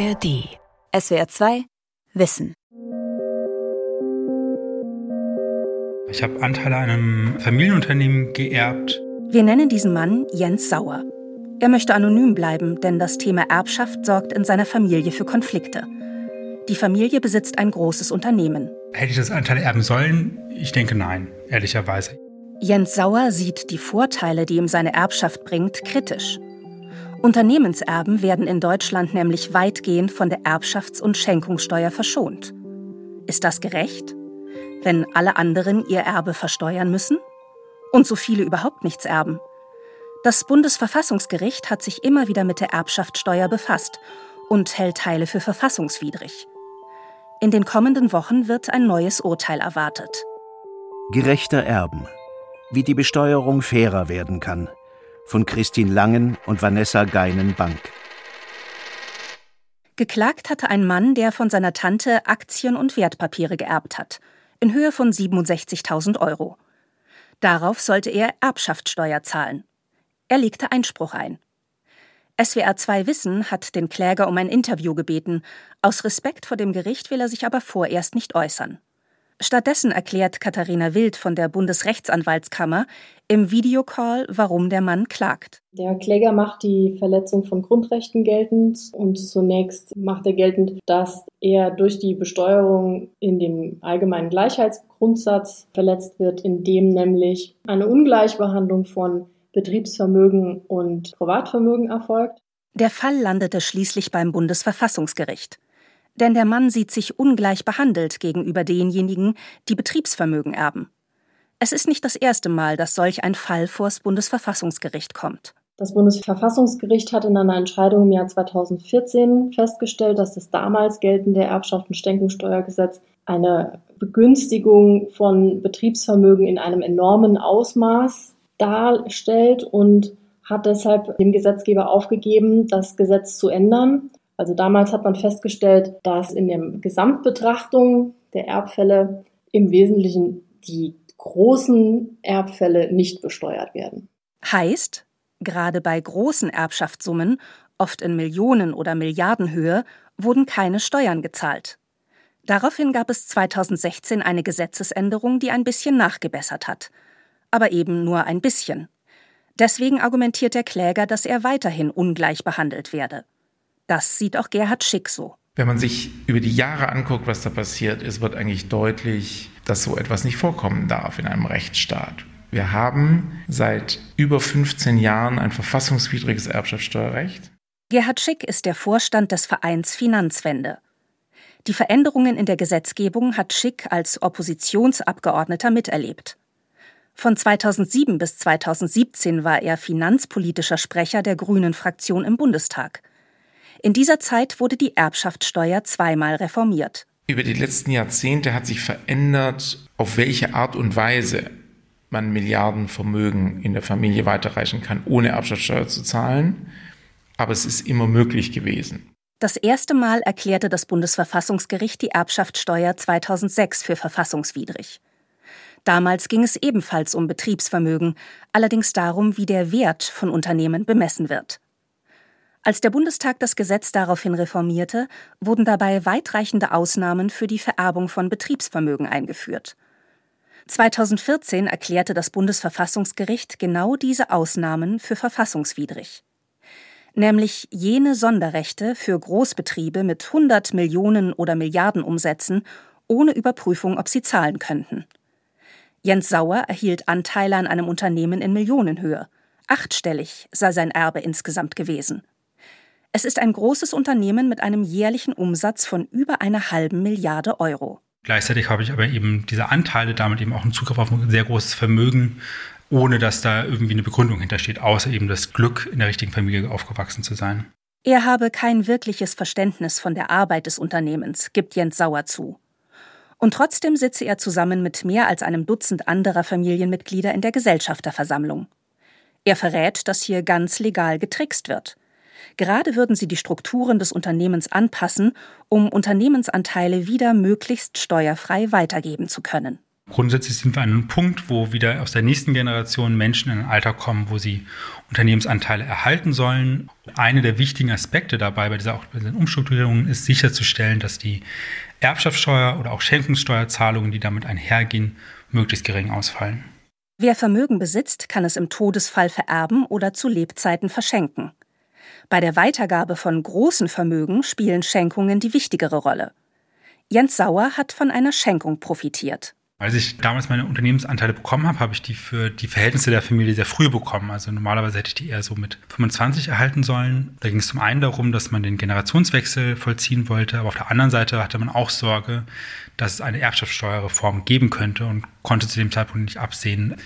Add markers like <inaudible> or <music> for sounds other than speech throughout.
ARD. SWR 2 Wissen. Ich habe Anteile an einem Familienunternehmen geerbt. Wir nennen diesen Mann Jens Sauer. Er möchte anonym bleiben, denn das Thema Erbschaft sorgt in seiner Familie für Konflikte. Die Familie besitzt ein großes Unternehmen. Hätte ich das Anteil erben sollen? Ich denke nein, ehrlicherweise. Jens Sauer sieht die Vorteile, die ihm seine Erbschaft bringt, kritisch. Unternehmenserben werden in Deutschland nämlich weitgehend von der Erbschafts- und Schenkungssteuer verschont. Ist das gerecht? Wenn alle anderen ihr Erbe versteuern müssen? Und so viele überhaupt nichts erben? Das Bundesverfassungsgericht hat sich immer wieder mit der Erbschaftssteuer befasst und hält Teile für verfassungswidrig. In den kommenden Wochen wird ein neues Urteil erwartet. Gerechter Erben. Wie die Besteuerung fairer werden kann von Christine Langen und Vanessa Geinen-Bank. Geklagt hatte ein Mann, der von seiner Tante Aktien und Wertpapiere geerbt hat, in Höhe von 67.000 Euro. Darauf sollte er Erbschaftssteuer zahlen. Er legte Einspruch ein. SWR 2 Wissen hat den Kläger um ein Interview gebeten. Aus Respekt vor dem Gericht will er sich aber vorerst nicht äußern. Stattdessen erklärt Katharina Wild von der Bundesrechtsanwaltskammer im Videocall, warum der Mann klagt. Der Kläger macht die Verletzung von Grundrechten geltend und zunächst macht er geltend, dass er durch die Besteuerung in dem allgemeinen Gleichheitsgrundsatz verletzt wird, indem nämlich eine Ungleichbehandlung von Betriebsvermögen und Privatvermögen erfolgt. Der Fall landete schließlich beim Bundesverfassungsgericht denn der Mann sieht sich ungleich behandelt gegenüber denjenigen, die Betriebsvermögen erben. Es ist nicht das erste Mal, dass solch ein Fall vors Bundesverfassungsgericht kommt. Das Bundesverfassungsgericht hat in einer Entscheidung im Jahr 2014 festgestellt, dass das damals geltende Erbschaft- und eine Begünstigung von Betriebsvermögen in einem enormen Ausmaß darstellt und hat deshalb dem Gesetzgeber aufgegeben, das Gesetz zu ändern. Also damals hat man festgestellt, dass in der Gesamtbetrachtung der Erbfälle im Wesentlichen die großen Erbfälle nicht besteuert werden. Heißt, gerade bei großen Erbschaftssummen, oft in Millionen- oder Milliardenhöhe, wurden keine Steuern gezahlt. Daraufhin gab es 2016 eine Gesetzesänderung, die ein bisschen nachgebessert hat. Aber eben nur ein bisschen. Deswegen argumentiert der Kläger, dass er weiterhin ungleich behandelt werde. Das sieht auch Gerhard Schick so. Wenn man sich über die Jahre anguckt, was da passiert ist, wird eigentlich deutlich, dass so etwas nicht vorkommen darf in einem Rechtsstaat. Wir haben seit über 15 Jahren ein verfassungswidriges Erbschaftssteuerrecht. Gerhard Schick ist der Vorstand des Vereins Finanzwende. Die Veränderungen in der Gesetzgebung hat Schick als Oppositionsabgeordneter miterlebt. Von 2007 bis 2017 war er finanzpolitischer Sprecher der Grünen Fraktion im Bundestag. In dieser Zeit wurde die Erbschaftssteuer zweimal reformiert. Über die letzten Jahrzehnte hat sich verändert, auf welche Art und Weise man Milliardenvermögen in der Familie weiterreichen kann, ohne Erbschaftssteuer zu zahlen. Aber es ist immer möglich gewesen. Das erste Mal erklärte das Bundesverfassungsgericht die Erbschaftssteuer 2006 für verfassungswidrig. Damals ging es ebenfalls um Betriebsvermögen, allerdings darum, wie der Wert von Unternehmen bemessen wird. Als der Bundestag das Gesetz daraufhin reformierte, wurden dabei weitreichende Ausnahmen für die Vererbung von Betriebsvermögen eingeführt. 2014 erklärte das Bundesverfassungsgericht genau diese Ausnahmen für verfassungswidrig. Nämlich jene Sonderrechte für Großbetriebe mit 100 Millionen oder Milliarden Umsätzen ohne Überprüfung, ob sie zahlen könnten. Jens Sauer erhielt Anteile an einem Unternehmen in Millionenhöhe. Achtstellig sei sein Erbe insgesamt gewesen. Es ist ein großes Unternehmen mit einem jährlichen Umsatz von über einer halben Milliarde Euro. Gleichzeitig habe ich aber eben diese Anteile, damit eben auch einen Zugriff auf ein sehr großes Vermögen, ohne dass da irgendwie eine Begründung hintersteht, außer eben das Glück, in der richtigen Familie aufgewachsen zu sein. Er habe kein wirkliches Verständnis von der Arbeit des Unternehmens, gibt Jens Sauer zu. Und trotzdem sitze er zusammen mit mehr als einem Dutzend anderer Familienmitglieder in der Gesellschafterversammlung. Er verrät, dass hier ganz legal getrickst wird. Gerade würden sie die Strukturen des Unternehmens anpassen, um Unternehmensanteile wieder möglichst steuerfrei weitergeben zu können. Grundsätzlich sind wir an einem Punkt, wo wieder aus der nächsten Generation Menschen in ein Alter kommen, wo sie Unternehmensanteile erhalten sollen. Eine der wichtigen Aspekte dabei bei dieser, bei diesen Umstrukturierungen ist sicherzustellen, dass die Erbschaftssteuer oder auch Schenkungssteuerzahlungen, die damit einhergehen, möglichst gering ausfallen. Wer Vermögen besitzt, kann es im Todesfall vererben oder zu Lebzeiten verschenken. Bei der Weitergabe von großen Vermögen spielen Schenkungen die wichtigere Rolle. Jens Sauer hat von einer Schenkung profitiert. Als ich damals meine Unternehmensanteile bekommen habe, habe ich die für die Verhältnisse der Familie sehr früh bekommen. Also normalerweise hätte ich die eher so mit 25 erhalten sollen. Da ging es zum einen darum, dass man den Generationswechsel vollziehen wollte, aber auf der anderen Seite hatte man auch Sorge, dass es eine Erbschaftssteuerreform geben könnte und konnte zu dem Zeitpunkt nicht absehen,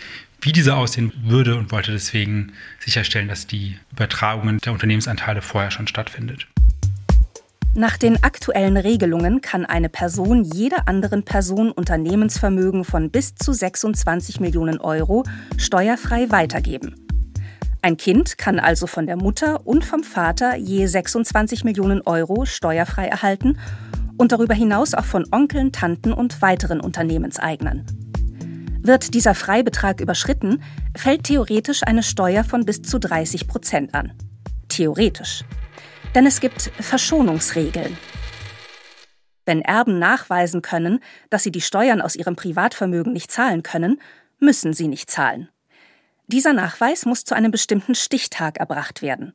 wie diese aussehen würde und wollte deswegen sicherstellen, dass die Übertragungen der Unternehmensanteile vorher schon stattfindet. Nach den aktuellen Regelungen kann eine Person jeder anderen Person Unternehmensvermögen von bis zu 26 Millionen Euro steuerfrei weitergeben. Ein Kind kann also von der Mutter und vom Vater je 26 Millionen Euro steuerfrei erhalten und darüber hinaus auch von Onkeln, Tanten und weiteren Unternehmenseignern. Wird dieser Freibetrag überschritten, fällt theoretisch eine Steuer von bis zu 30 Prozent an. Theoretisch. Denn es gibt Verschonungsregeln. Wenn Erben nachweisen können, dass sie die Steuern aus ihrem Privatvermögen nicht zahlen können, müssen sie nicht zahlen. Dieser Nachweis muss zu einem bestimmten Stichtag erbracht werden.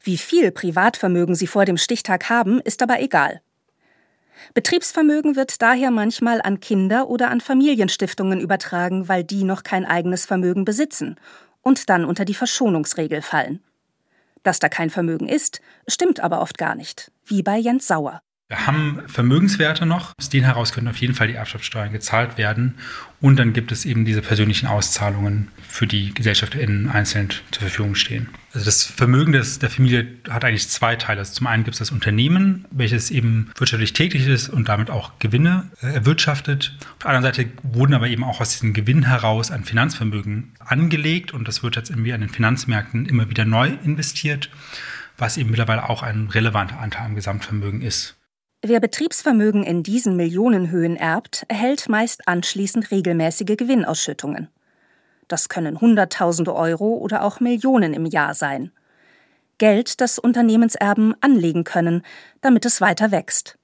Wie viel Privatvermögen sie vor dem Stichtag haben, ist aber egal. Betriebsvermögen wird daher manchmal an Kinder oder an Familienstiftungen übertragen, weil die noch kein eigenes Vermögen besitzen und dann unter die Verschonungsregel fallen. Dass da kein Vermögen ist, stimmt aber oft gar nicht, wie bei Jens Sauer. Wir haben Vermögenswerte noch. Aus denen heraus können auf jeden Fall die Erbschaftssteuern gezahlt werden. Und dann gibt es eben diese persönlichen Auszahlungen, für die GesellschafterInnen einzeln zur Verfügung stehen. Also das Vermögen des, der Familie hat eigentlich zwei Teile. Also zum einen gibt es das Unternehmen, welches eben wirtschaftlich tätig ist und damit auch Gewinne äh, erwirtschaftet. Auf der anderen Seite wurden aber eben auch aus diesem Gewinn heraus ein Finanzvermögen angelegt und das wird jetzt irgendwie an den Finanzmärkten immer wieder neu investiert, was eben mittlerweile auch ein relevanter Anteil am Gesamtvermögen ist. Wer Betriebsvermögen in diesen Millionenhöhen erbt, erhält meist anschließend regelmäßige Gewinnausschüttungen. Das können Hunderttausende Euro oder auch Millionen im Jahr sein. Geld, das Unternehmenserben anlegen können, damit es weiter wächst.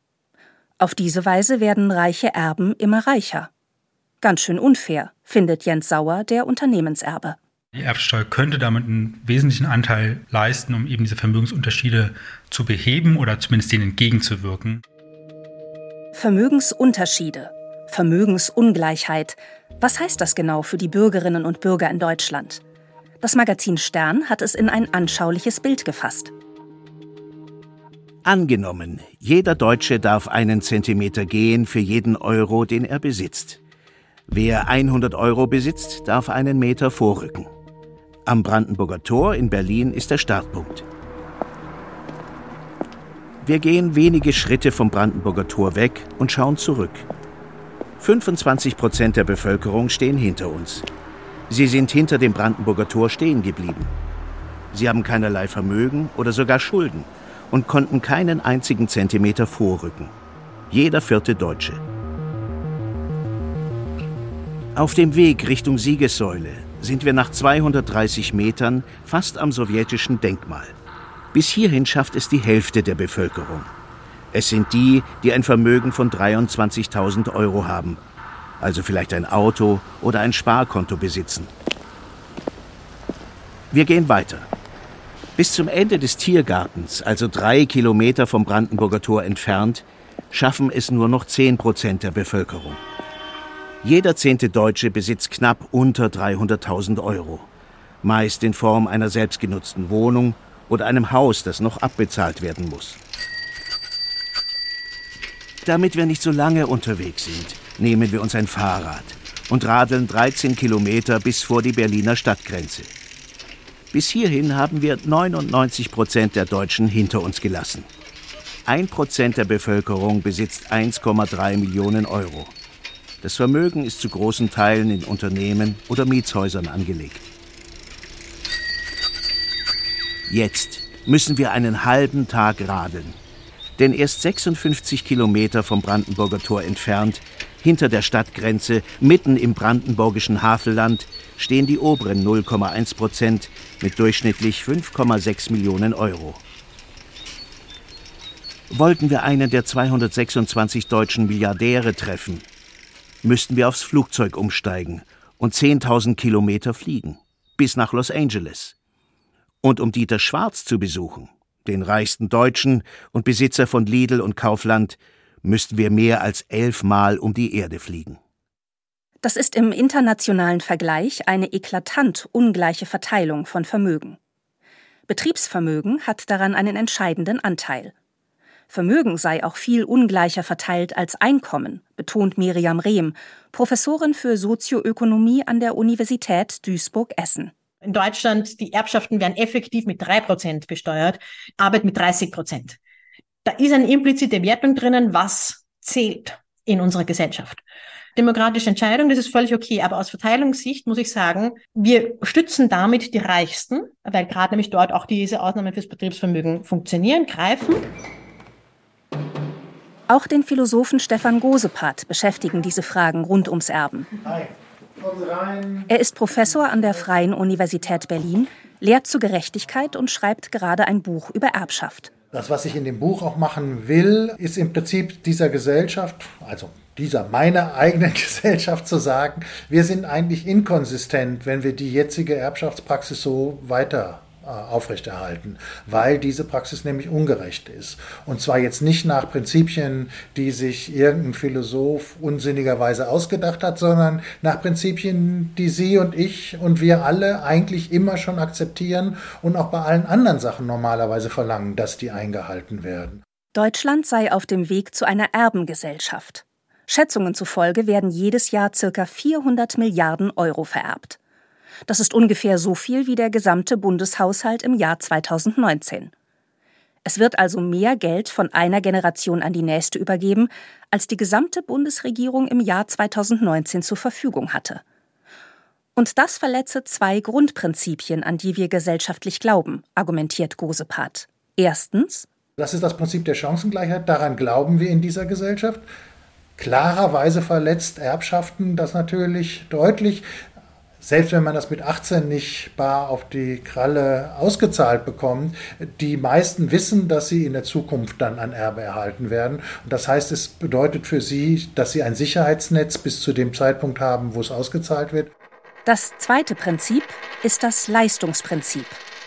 Auf diese Weise werden reiche Erben immer reicher. Ganz schön unfair, findet Jens Sauer, der Unternehmenserbe. Die Erbsteuer könnte damit einen wesentlichen Anteil leisten, um eben diese Vermögensunterschiede zu beheben oder zumindest denen entgegenzuwirken. Vermögensunterschiede, Vermögensungleichheit. Was heißt das genau für die Bürgerinnen und Bürger in Deutschland? Das Magazin Stern hat es in ein anschauliches Bild gefasst. Angenommen, jeder Deutsche darf einen Zentimeter gehen für jeden Euro, den er besitzt. Wer 100 Euro besitzt, darf einen Meter vorrücken. Am Brandenburger Tor in Berlin ist der Startpunkt. Wir gehen wenige Schritte vom Brandenburger Tor weg und schauen zurück. 25 Prozent der Bevölkerung stehen hinter uns. Sie sind hinter dem Brandenburger Tor stehen geblieben. Sie haben keinerlei Vermögen oder sogar Schulden und konnten keinen einzigen Zentimeter vorrücken. Jeder vierte Deutsche. Auf dem Weg Richtung Siegessäule sind wir nach 230 Metern fast am sowjetischen Denkmal. Bis hierhin schafft es die Hälfte der Bevölkerung. Es sind die, die ein Vermögen von 23.000 Euro haben, also vielleicht ein Auto oder ein Sparkonto besitzen. Wir gehen weiter. Bis zum Ende des Tiergartens, also drei Kilometer vom Brandenburger Tor entfernt, schaffen es nur noch 10 Prozent der Bevölkerung. Jeder zehnte Deutsche besitzt knapp unter 300.000 Euro, meist in Form einer selbstgenutzten Wohnung oder einem Haus, das noch abbezahlt werden muss. Damit wir nicht so lange unterwegs sind, nehmen wir uns ein Fahrrad und radeln 13 Kilometer bis vor die Berliner Stadtgrenze. Bis hierhin haben wir 99 Prozent der Deutschen hinter uns gelassen. Ein Prozent der Bevölkerung besitzt 1,3 Millionen Euro. Das Vermögen ist zu großen Teilen in Unternehmen oder Mietshäusern angelegt. Jetzt müssen wir einen halben Tag radeln. Denn erst 56 Kilometer vom Brandenburger Tor entfernt Hinter der Stadtgrenze, mitten im brandenburgischen Havelland, stehen die oberen 0,1 Prozent mit durchschnittlich 5,6 Millionen Euro. Wollten wir einen der 226 deutschen Milliardäre treffen, müssten wir aufs Flugzeug umsteigen und 10.000 Kilometer fliegen, bis nach Los Angeles. Und um Dieter Schwarz zu besuchen, den reichsten Deutschen und Besitzer von Lidl und Kaufland, müssten wir mehr als elfmal um die Erde fliegen. Das ist im internationalen Vergleich eine eklatant ungleiche Verteilung von Vermögen. Betriebsvermögen hat daran einen entscheidenden Anteil. Vermögen sei auch viel ungleicher verteilt als Einkommen, betont Miriam Rehm, Professorin für Sozioökonomie an der Universität Duisburg-Essen. In Deutschland, die Erbschaften werden effektiv mit drei Prozent besteuert, Arbeit mit 30 Prozent. Da ist eine implizite Wertung drinnen, was zählt in unserer Gesellschaft. Demokratische Entscheidung, das ist völlig okay, aber aus Verteilungssicht muss ich sagen, wir stützen damit die Reichsten, weil gerade nämlich dort auch diese Ausnahmen fürs Betriebsvermögen funktionieren, greifen. Auch den Philosophen Stefan Gosepart beschäftigen diese Fragen rund ums Erben. Er ist Professor an der Freien Universität Berlin, lehrt zu Gerechtigkeit und schreibt gerade ein Buch über Erbschaft. Das, was ich in dem Buch auch machen will, ist im Prinzip dieser Gesellschaft, also dieser meiner <laughs> eigenen Gesellschaft zu sagen, wir sind eigentlich inkonsistent, wenn wir die jetzige Erbschaftspraxis so weiter aufrechterhalten, weil diese Praxis nämlich ungerecht ist. Und zwar jetzt nicht nach Prinzipien, die sich irgendein Philosoph unsinnigerweise ausgedacht hat, sondern nach Prinzipien, die Sie und ich und wir alle eigentlich immer schon akzeptieren und auch bei allen anderen Sachen normalerweise verlangen, dass die eingehalten werden. Deutschland sei auf dem Weg zu einer Erbengesellschaft. Schätzungen zufolge werden jedes Jahr ca. 400 Milliarden Euro vererbt. Das ist ungefähr so viel wie der gesamte Bundeshaushalt im Jahr 2019. Es wird also mehr Geld von einer Generation an die nächste übergeben, als die gesamte Bundesregierung im Jahr 2019 zur Verfügung hatte. Und das verletze zwei Grundprinzipien, an die wir gesellschaftlich glauben, argumentiert Gosepart. Erstens. Das ist das Prinzip der Chancengleichheit. Daran glauben wir in dieser Gesellschaft. Klarerweise verletzt Erbschaften das natürlich deutlich selbst wenn man das mit 18 nicht bar auf die Kralle ausgezahlt bekommt, die meisten wissen, dass sie in der Zukunft dann ein Erbe erhalten werden. Und das heißt, es bedeutet für sie, dass sie ein Sicherheitsnetz bis zu dem Zeitpunkt haben, wo es ausgezahlt wird. Das zweite Prinzip ist das Leistungsprinzip.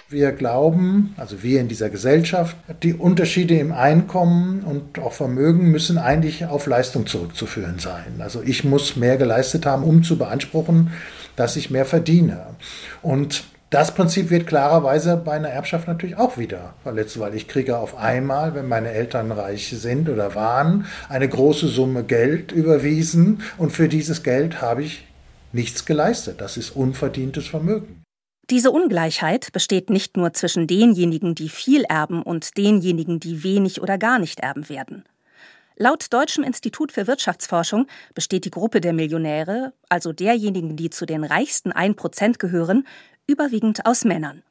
Wir glauben, also wir in dieser Gesellschaft, die Unterschiede im Einkommen und auch Vermögen müssen eigentlich auf Leistung zurückzuführen sein. Also ich muss mehr geleistet haben, um zu beanspruchen, dass ich mehr verdiene. Und das Prinzip wird klarerweise bei einer Erbschaft natürlich auch wieder verletzt, weil ich kriege auf einmal, wenn meine Eltern reich sind oder waren, eine große Summe Geld überwiesen und für dieses Geld habe ich nichts geleistet. Das ist unverdientes Vermögen. Diese Ungleichheit besteht nicht nur zwischen denjenigen, die viel erben und denjenigen, die wenig oder gar nicht erben werden. Laut Deutschem Institut für Wirtschaftsforschung besteht die Gruppe der Millionäre, also derjenigen, die zu den reichsten 1% gehören, überwiegend aus Männern.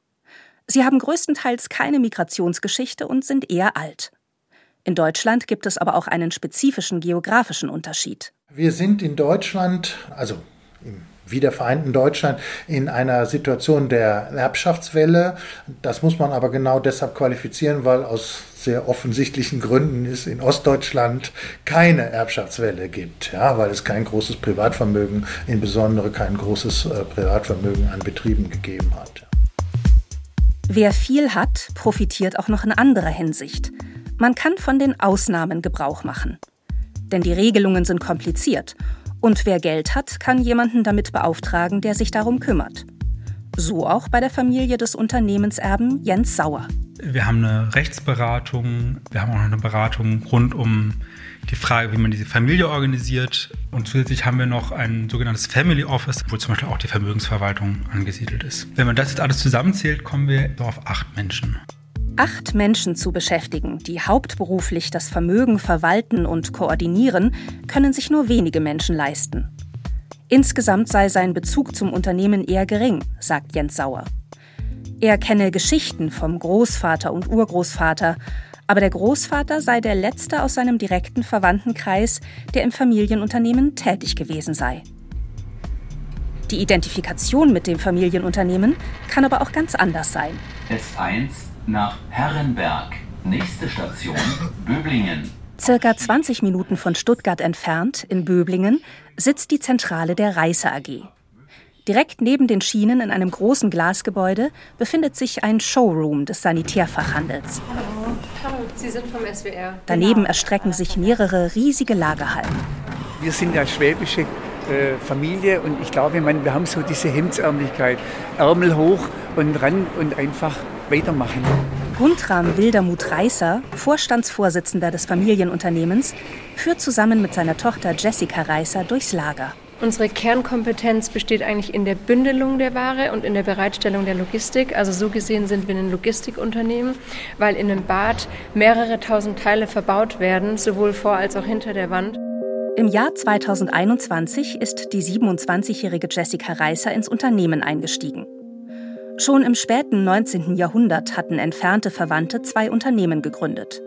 Sie haben größtenteils keine Migrationsgeschichte und sind eher alt. In Deutschland gibt es aber auch einen spezifischen geografischen Unterschied. Wir sind in Deutschland, also im wiedervereinten Deutschland in einer Situation der Erbschaftswelle. Das muss man aber genau deshalb qualifizieren, weil aus sehr offensichtlichen Gründen es in Ostdeutschland keine Erbschaftswelle gibt, ja, weil es kein großes Privatvermögen, insbesondere kein großes äh, Privatvermögen an Betrieben gegeben hat. Wer viel hat, profitiert auch noch in anderer Hinsicht. Man kann von den Ausnahmen Gebrauch machen. Denn die Regelungen sind kompliziert und wer Geld hat, kann jemanden damit beauftragen, der sich darum kümmert. So auch bei der Familie des Unternehmenserben Jens Sauer. Wir haben eine Rechtsberatung, wir haben auch noch eine Beratung rund um die Frage, wie man diese Familie organisiert. Und zusätzlich haben wir noch ein sogenanntes Family Office, wo zum Beispiel auch die Vermögensverwaltung angesiedelt ist. Wenn man das jetzt alles zusammenzählt, kommen wir auf acht Menschen. Acht Menschen zu beschäftigen, die hauptberuflich das Vermögen verwalten und koordinieren, können sich nur wenige Menschen leisten. Insgesamt sei sein Bezug zum Unternehmen eher gering, sagt Jens Sauer. Er kenne Geschichten vom Großvater und Urgroßvater, Aber der Großvater sei der letzte aus seinem direkten Verwandtenkreis, der im Familienunternehmen tätig gewesen sei. Die Identifikation mit dem Familienunternehmen kann aber auch ganz anders sein. S1 nach Herrenberg. Nächste Station <laughs> Böblingen. Circa 20 Minuten von Stuttgart entfernt, in Böblingen, sitzt die Zentrale der Reißer AG. Direkt neben den Schienen in einem großen Glasgebäude befindet sich ein Showroom des Sanitärfachhandels. Hallo, hallo, Sie sind vom SWR. Daneben erstrecken sich mehrere riesige Lagerhallen. Wir sind ja schwäbische äh, Familie und ich glaube, man, wir haben so diese Hemdsärmlichkeit. Ärmel hoch und ran und einfach weitermachen. Guntram Wildermuth Reißer, Vorstandsvorsitzender des Familienunternehmens, führt zusammen mit seiner Tochter Jessica Reißer durchs Lager. Unsere Kernkompetenz besteht eigentlich in der Bündelung der Ware und in der Bereitstellung der Logistik. Also so gesehen sind wir ein Logistikunternehmen, weil in einem Bad mehrere tausend Teile verbaut werden, sowohl vor als auch hinter der Wand. Im Jahr 2021 ist die 27-jährige Jessica Reißer ins Unternehmen eingestiegen. Schon im späten 19. Jahrhundert hatten entfernte Verwandte zwei Unternehmen gegründet.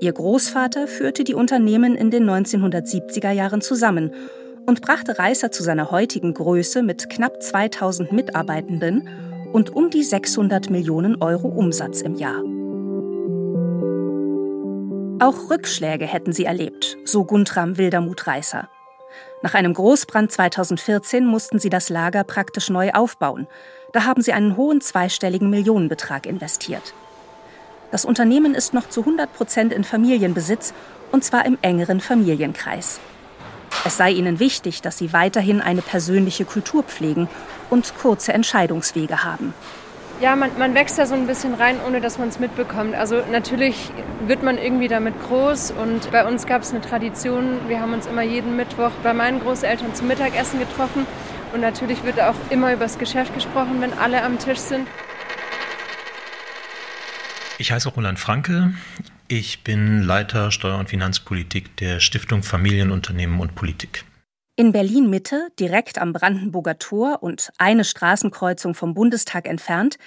Ihr Großvater führte die Unternehmen in den 1970er Jahren zusammen und brachte Reißer zu seiner heutigen Größe mit knapp 2000 Mitarbeitenden und um die 600 Millionen Euro Umsatz im Jahr. Auch Rückschläge hätten sie erlebt, so Guntram Wildermuth Reißer. Nach einem Großbrand 2014 mussten sie das Lager praktisch neu aufbauen, da haben sie einen hohen zweistelligen Millionenbetrag investiert. Das Unternehmen ist noch zu 100 Prozent in Familienbesitz und zwar im engeren Familienkreis. Es sei ihnen wichtig, dass sie weiterhin eine persönliche Kultur pflegen und kurze Entscheidungswege haben. Ja, man, man wächst da so ein bisschen rein, ohne dass man es mitbekommt. Also natürlich wird man irgendwie damit groß und bei uns gab es eine Tradition. Wir haben uns immer jeden Mittwoch bei meinen Großeltern zum Mittagessen getroffen und natürlich wird auch immer über das Geschäft gesprochen, wenn alle am Tisch sind. Ich heiße Roland Franke. Ich bin Leiter Steuer- und Finanzpolitik der Stiftung Familienunternehmen und Politik. In Berlin Mitte, direkt am Brandenburger Tor und eine Straßenkreuzung vom Bundestag entfernt,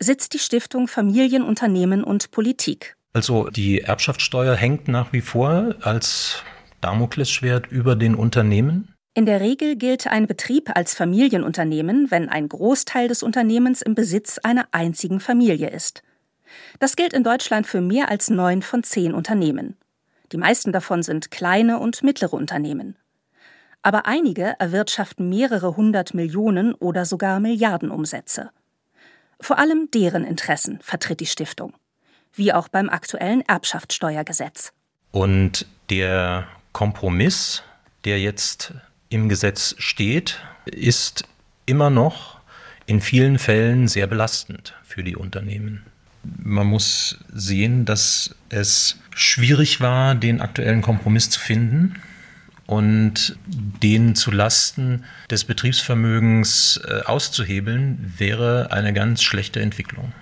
sitzt die Stiftung Familienunternehmen und Politik. Also die Erbschaftssteuer hängt nach wie vor als Damoklesschwert über den Unternehmen. In der Regel gilt ein Betrieb als Familienunternehmen, wenn ein Großteil des Unternehmens im Besitz einer einzigen Familie ist. Das gilt in Deutschland für mehr als neun von zehn Unternehmen. Die meisten davon sind kleine und mittlere Unternehmen. Aber einige erwirtschaften mehrere hundert Millionen oder sogar Milliarden Umsätze. Vor allem deren Interessen vertritt die Stiftung, wie auch beim aktuellen Erbschaftssteuergesetz. Und der Kompromiss, der jetzt im Gesetz steht, ist immer noch in vielen Fällen sehr belastend für die Unternehmen. Man muss sehen, dass es schwierig war, den aktuellen Kompromiss zu finden und den zu Lasten des Betriebsvermögens äh, auszuhebeln, wäre eine ganz schlechte Entwicklung.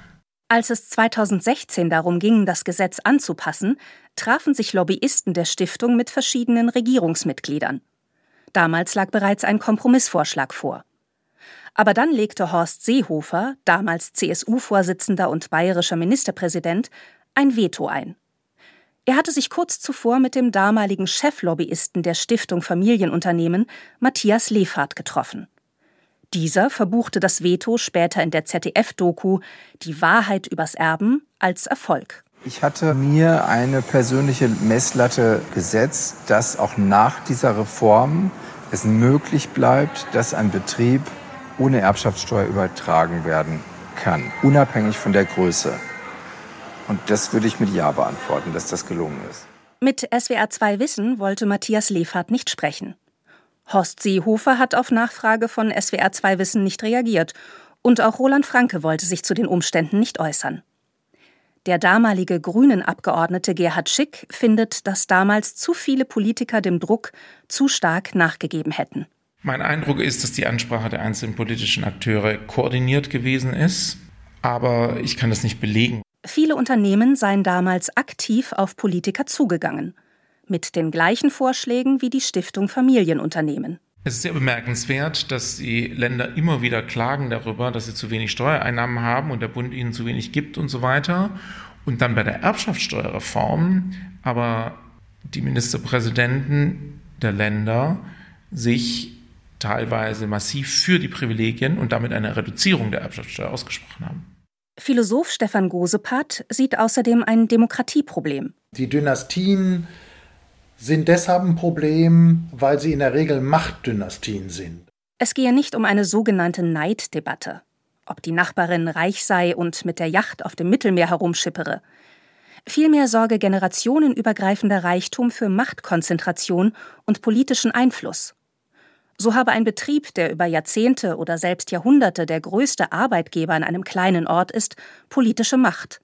Als es 2016 darum ging, das Gesetz anzupassen, trafen sich Lobbyisten der Stiftung mit verschiedenen Regierungsmitgliedern. Damals lag bereits ein Kompromissvorschlag vor. Aber dann legte Horst Seehofer, damals CSU-Vorsitzender und bayerischer Ministerpräsident, ein Veto ein. Er hatte sich kurz zuvor mit dem damaligen Cheflobbyisten der Stiftung Familienunternehmen, Matthias Lefahrt, getroffen. Dieser verbuchte das Veto später in der ZDF-Doku Die Wahrheit übers Erben als Erfolg. Ich hatte mir eine persönliche Messlatte gesetzt, dass auch nach dieser Reform es möglich bleibt, dass ein Betrieb ohne Erbschaftssteuer übertragen werden kann, unabhängig von der Größe. Und das würde ich mit Ja beantworten, dass das gelungen ist. Mit SWR 2 Wissen wollte Matthias Lefert nicht sprechen. Horst Seehofer hat auf Nachfrage von SWR 2 Wissen nicht reagiert. Und auch Roland Franke wollte sich zu den Umständen nicht äußern. Der damalige Grünen-Abgeordnete Gerhard Schick findet, dass damals zu viele Politiker dem Druck zu stark nachgegeben hätten. Mein Eindruck ist, dass die Ansprache der einzelnen politischen Akteure koordiniert gewesen ist, aber ich kann das nicht belegen. Viele Unternehmen seien damals aktiv auf Politiker zugegangen, mit den gleichen Vorschlägen wie die Stiftung Familienunternehmen. Es ist sehr bemerkenswert, dass die Länder immer wieder klagen darüber, dass sie zu wenig Steuereinnahmen haben und der Bund ihnen zu wenig gibt und so weiter. Und dann bei der Erbschaftssteuerreform aber die Ministerpräsidenten der Länder sich teilweise massiv für die Privilegien und damit eine Reduzierung der Erbschaftssteuer ausgesprochen haben. Philosoph Stefan Gosepat sieht außerdem ein Demokratieproblem. Die Dynastien sind deshalb ein Problem, weil sie in der Regel Machtdynastien sind. Es gehe nicht um eine sogenannte Neiddebatte, ob die Nachbarin reich sei und mit der Yacht auf dem Mittelmeer herumschippere. Vielmehr sorge generationenübergreifender Reichtum für Machtkonzentration und politischen Einfluss. So habe ein Betrieb, der über Jahrzehnte oder selbst Jahrhunderte der größte Arbeitgeber in einem kleinen Ort ist, politische Macht.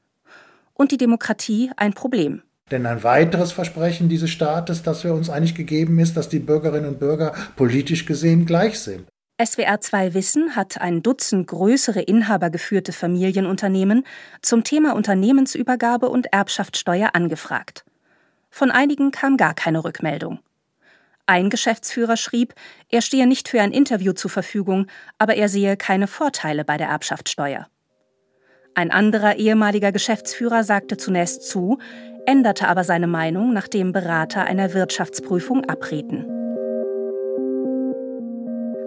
Und die Demokratie ein Problem. Denn ein weiteres Versprechen dieses Staates, das für uns eigentlich gegeben ist, dass die Bürgerinnen und Bürger politisch gesehen gleich sind. SWR 2 Wissen hat ein Dutzend größere inhabergeführte Familienunternehmen zum Thema Unternehmensübergabe und Erbschaftssteuer angefragt. Von einigen kam gar keine Rückmeldung. Ein Geschäftsführer schrieb, er stehe nicht für ein Interview zur Verfügung, aber er sehe keine Vorteile bei der Erbschaftssteuer. Ein anderer ehemaliger Geschäftsführer sagte zunächst zu, änderte aber seine Meinung, nachdem Berater einer Wirtschaftsprüfung abrieten.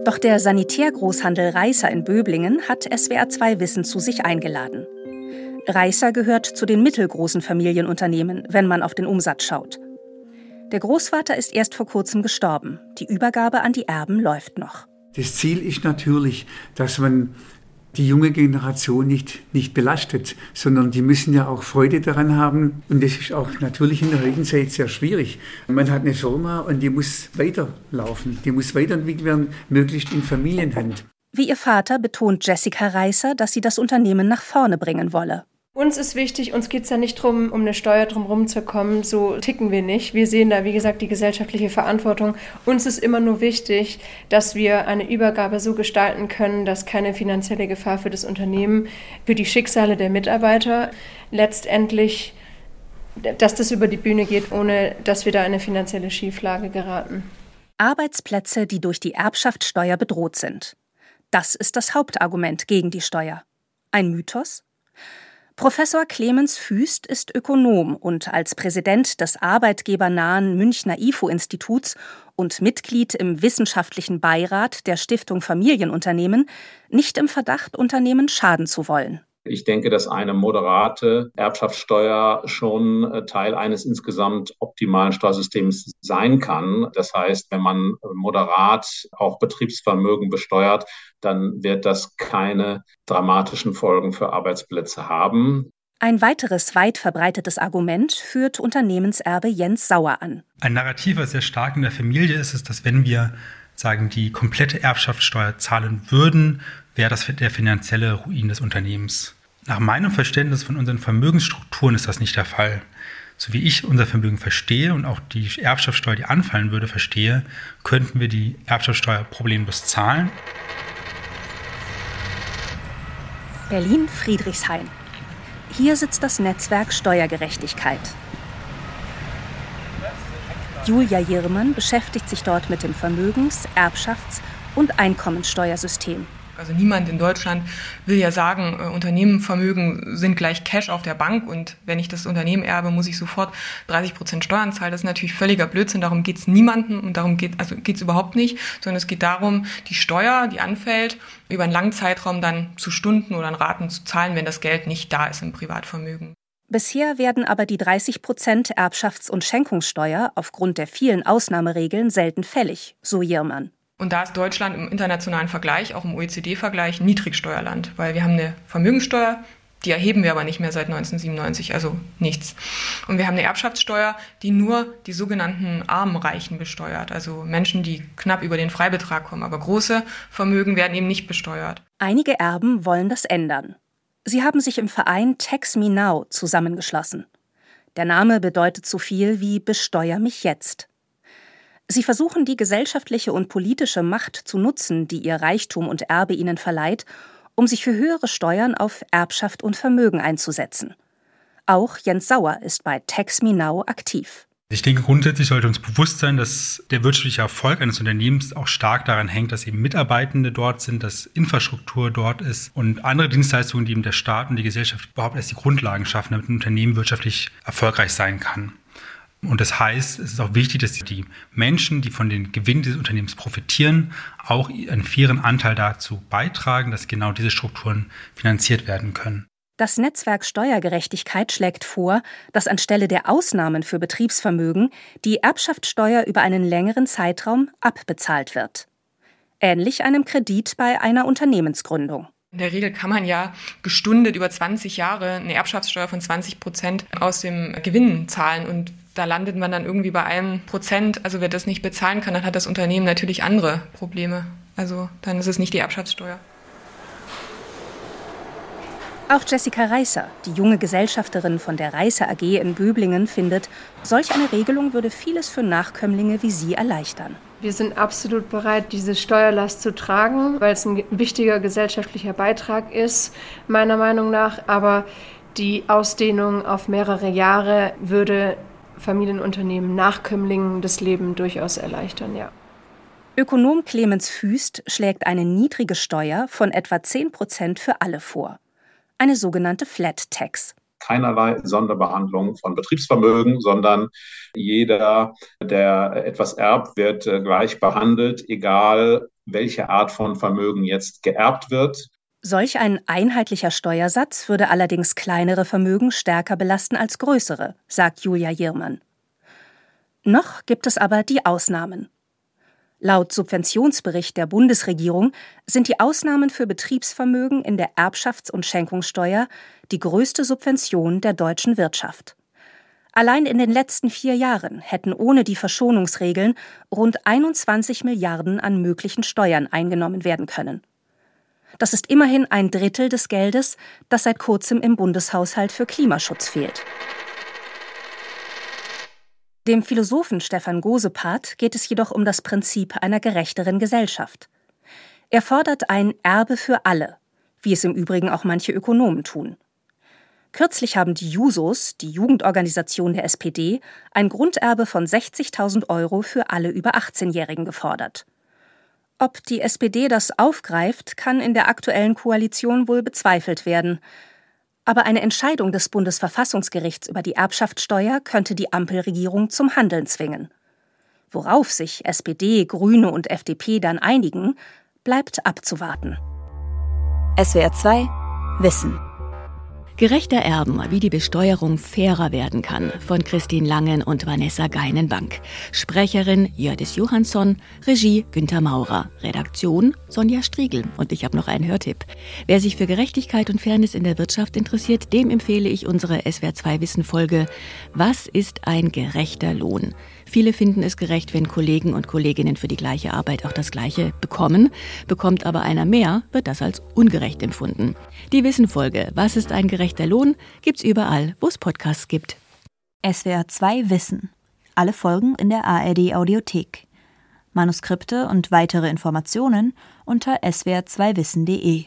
Doch der Sanitärgroßhandel Reißer in Böblingen hat SWR 2 Wissen zu sich eingeladen. Reißer gehört zu den mittelgroßen Familienunternehmen, wenn man auf den Umsatz schaut. Der Großvater ist erst vor kurzem gestorben. Die Übergabe an die Erben läuft noch. Das Ziel ist natürlich, dass man die junge Generation nicht, nicht belastet, sondern die müssen ja auch Freude daran haben. Und das ist auch natürlich in der heutigen Zeit sehr schwierig. Man hat eine Firma und die muss weiterlaufen, die muss weiterentwickelt werden, möglichst in Familienhand. Wie ihr Vater betont Jessica Reißer, dass sie das Unternehmen nach vorne bringen wolle. Uns ist wichtig, uns geht es ja nicht darum, um eine Steuer drumherum zu kommen. So ticken wir nicht. Wir sehen da, wie gesagt, die gesellschaftliche Verantwortung. Uns ist immer nur wichtig, dass wir eine Übergabe so gestalten können, dass keine finanzielle Gefahr für das Unternehmen, für die Schicksale der Mitarbeiter letztendlich, dass das über die Bühne geht, ohne dass wir da in eine finanzielle Schieflage geraten. Arbeitsplätze, die durch die Erbschaftssteuer bedroht sind. Das ist das Hauptargument gegen die Steuer. Ein Mythos? Professor Clemens Füst ist Ökonom und als Präsident des arbeitgebernahen Münchner IFO-Instituts und Mitglied im wissenschaftlichen Beirat der Stiftung Familienunternehmen nicht im Verdacht, Unternehmen schaden zu wollen. Ich denke, dass eine moderate Erbschaftssteuer schon äh, Teil eines insgesamt optimalen Steuersystems sein kann. Das heißt, wenn man moderat auch Betriebsvermögen besteuert, dann wird das keine dramatischen Folgen für Arbeitsplätze haben. Ein weiteres weit verbreitetes Argument führt Unternehmenserbe Jens Sauer an. Ein Narrativ, was sehr stark in der Familie ist, ist, dass wenn wir sagen, die komplette Erbschaftssteuer zahlen würden, wäre das der finanzielle Ruin des Unternehmens. Nach meinem Verständnis von unseren Vermögensstrukturen ist das nicht der Fall. So wie ich unser Vermögen verstehe und auch die Erbschaftssteuer, die anfallen würde, verstehe, könnten wir die Erbschaftssteuer problemlos zahlen. Berlin Friedrichshain. Hier sitzt das Netzwerk Steuergerechtigkeit. Julia Jirmann beschäftigt sich dort mit dem Vermögens-, Erbschafts- und Einkommensteuersystem. Also niemand in Deutschland will ja sagen, äh, Unternehmenvermögen sind gleich Cash auf der Bank und wenn ich das Unternehmen erbe, muss ich sofort 30 Prozent Steuern zahlen. Das ist natürlich völliger Blödsinn. Darum geht es niemandem und darum geht also geht's überhaupt nicht, sondern es geht darum, die Steuer, die anfällt, über einen langen Zeitraum dann zu Stunden oder in Raten zu zahlen, wenn das Geld nicht da ist im Privatvermögen. Bisher werden aber die 30 Prozent Erbschafts- und Schenkungssteuer aufgrund der vielen Ausnahmeregeln selten fällig, so Jirmann. Und da ist Deutschland im internationalen Vergleich, auch im OECD-Vergleich, Niedrigsteuerland, weil wir haben eine Vermögenssteuer, die erheben wir aber nicht mehr seit 1997, also nichts. Und wir haben eine Erbschaftssteuer, die nur die sogenannten armen Reichen besteuert, also Menschen, die knapp über den Freibetrag kommen. Aber große Vermögen werden eben nicht besteuert. Einige Erben wollen das ändern. Sie haben sich im Verein Tax Me Now zusammengeschlossen. Der Name bedeutet so viel wie Besteuer mich jetzt. Sie versuchen die gesellschaftliche und politische Macht zu nutzen, die ihr Reichtum und Erbe ihnen verleiht, um sich für höhere Steuern auf Erbschaft und Vermögen einzusetzen. Auch Jens Sauer ist bei Tax Me Now aktiv. Ich denke, grundsätzlich sollte uns bewusst sein, dass der wirtschaftliche Erfolg eines Unternehmens auch stark daran hängt, dass eben Mitarbeitende dort sind, dass Infrastruktur dort ist und andere Dienstleistungen, die eben der Staat und die Gesellschaft überhaupt erst die Grundlagen schaffen, damit ein Unternehmen wirtschaftlich erfolgreich sein kann. Und das heißt, es ist auch wichtig, dass die Menschen, die von den Gewinnen dieses Unternehmens profitieren, auch einen fairen Anteil dazu beitragen, dass genau diese Strukturen finanziert werden können. Das Netzwerk Steuergerechtigkeit schlägt vor, dass anstelle der Ausnahmen für Betriebsvermögen die Erbschaftssteuer über einen längeren Zeitraum abbezahlt wird. Ähnlich einem Kredit bei einer Unternehmensgründung. In der Regel kann man ja gestundet über 20 Jahre eine Erbschaftssteuer von 20 Prozent aus dem Gewinn zahlen und da landet man dann irgendwie bei einem Prozent. Also wer das nicht bezahlen kann, dann hat das Unternehmen natürlich andere Probleme. Also dann ist es nicht die Erbschaftssteuer. Auch Jessica Reißer, die junge Gesellschafterin von der Reißer AG in Böblingen, findet, solch eine Regelung würde vieles für Nachkömmlinge wie sie erleichtern. Wir sind absolut bereit, diese Steuerlast zu tragen, weil es ein wichtiger gesellschaftlicher Beitrag ist, meiner Meinung nach. Aber die Ausdehnung auf mehrere Jahre würde Familienunternehmen, Nachkömmlingen das Leben durchaus erleichtern, ja. Ökonom Clemens Füst schlägt eine niedrige Steuer von etwa 10 Prozent für alle vor eine sogenannte Flat Tax. Keinerlei Sonderbehandlung von Betriebsvermögen, sondern jeder, der etwas erbt, wird äh, gleich behandelt, egal welche Art von Vermögen jetzt geerbt wird. Solch ein einheitlicher Steuersatz würde allerdings kleinere Vermögen stärker belasten als größere, sagt Julia Jirmann. Noch gibt es aber die Ausnahmen. Laut Subventionsbericht der Bundesregierung sind die Ausnahmen für Betriebsvermögen in der Erbschafts- und Schenkungssteuer die größte Subvention der deutschen Wirtschaft. Allein in den letzten vier Jahren hätten ohne die Verschonungsregeln rund 21 Milliarden an möglichen Steuern eingenommen werden können. Das ist immerhin ein Drittel des Geldes, das seit kurzem im Bundeshaushalt für Klimaschutz fehlt. Dem Philosophen Stefan Gosepart geht es jedoch um das Prinzip einer gerechteren Gesellschaft. Er fordert ein Erbe für alle, wie es im Übrigen auch manche Ökonomen tun. Kürzlich haben die Jusos, die Jugendorganisation der SPD, ein Grunderbe von 60.000 Euro für alle über 18-Jährigen gefordert. Ob die SPD das aufgreift, kann in der aktuellen Koalition wohl bezweifelt werden. Aber eine Entscheidung des Bundesverfassungsgerichts über die Erbschaftssteuer könnte die Ampelregierung zum Handeln zwingen. Worauf sich SPD, Grüne und FDP dann einigen, bleibt abzuwarten. SWR 2 Wissen Gerechter Erben, wie die Besteuerung fairer werden kann, von Christine Langen und Vanessa Geinenbank. Sprecherin Jördis Johansson, Regie Günter Maurer, Redaktion Sonja Striegel. Und ich habe noch einen Hörtipp. Wer sich für Gerechtigkeit und Fairness in der Wirtschaft interessiert, dem empfehle ich unsere SWR2 Wissen Folge Was ist ein gerechter Lohn? Viele finden es gerecht, wenn Kollegen und Kolleginnen für die gleiche Arbeit auch das Gleiche bekommen. Bekommt aber einer mehr, wird das als ungerecht empfunden. Die Wissenfolge Was ist ein gerechter Lohn? gibt's überall, wo es Podcasts gibt. SWR 2 Wissen. Alle Folgen in der ARD Audiothek. Manuskripte und weitere Informationen unter swr2wissen.de.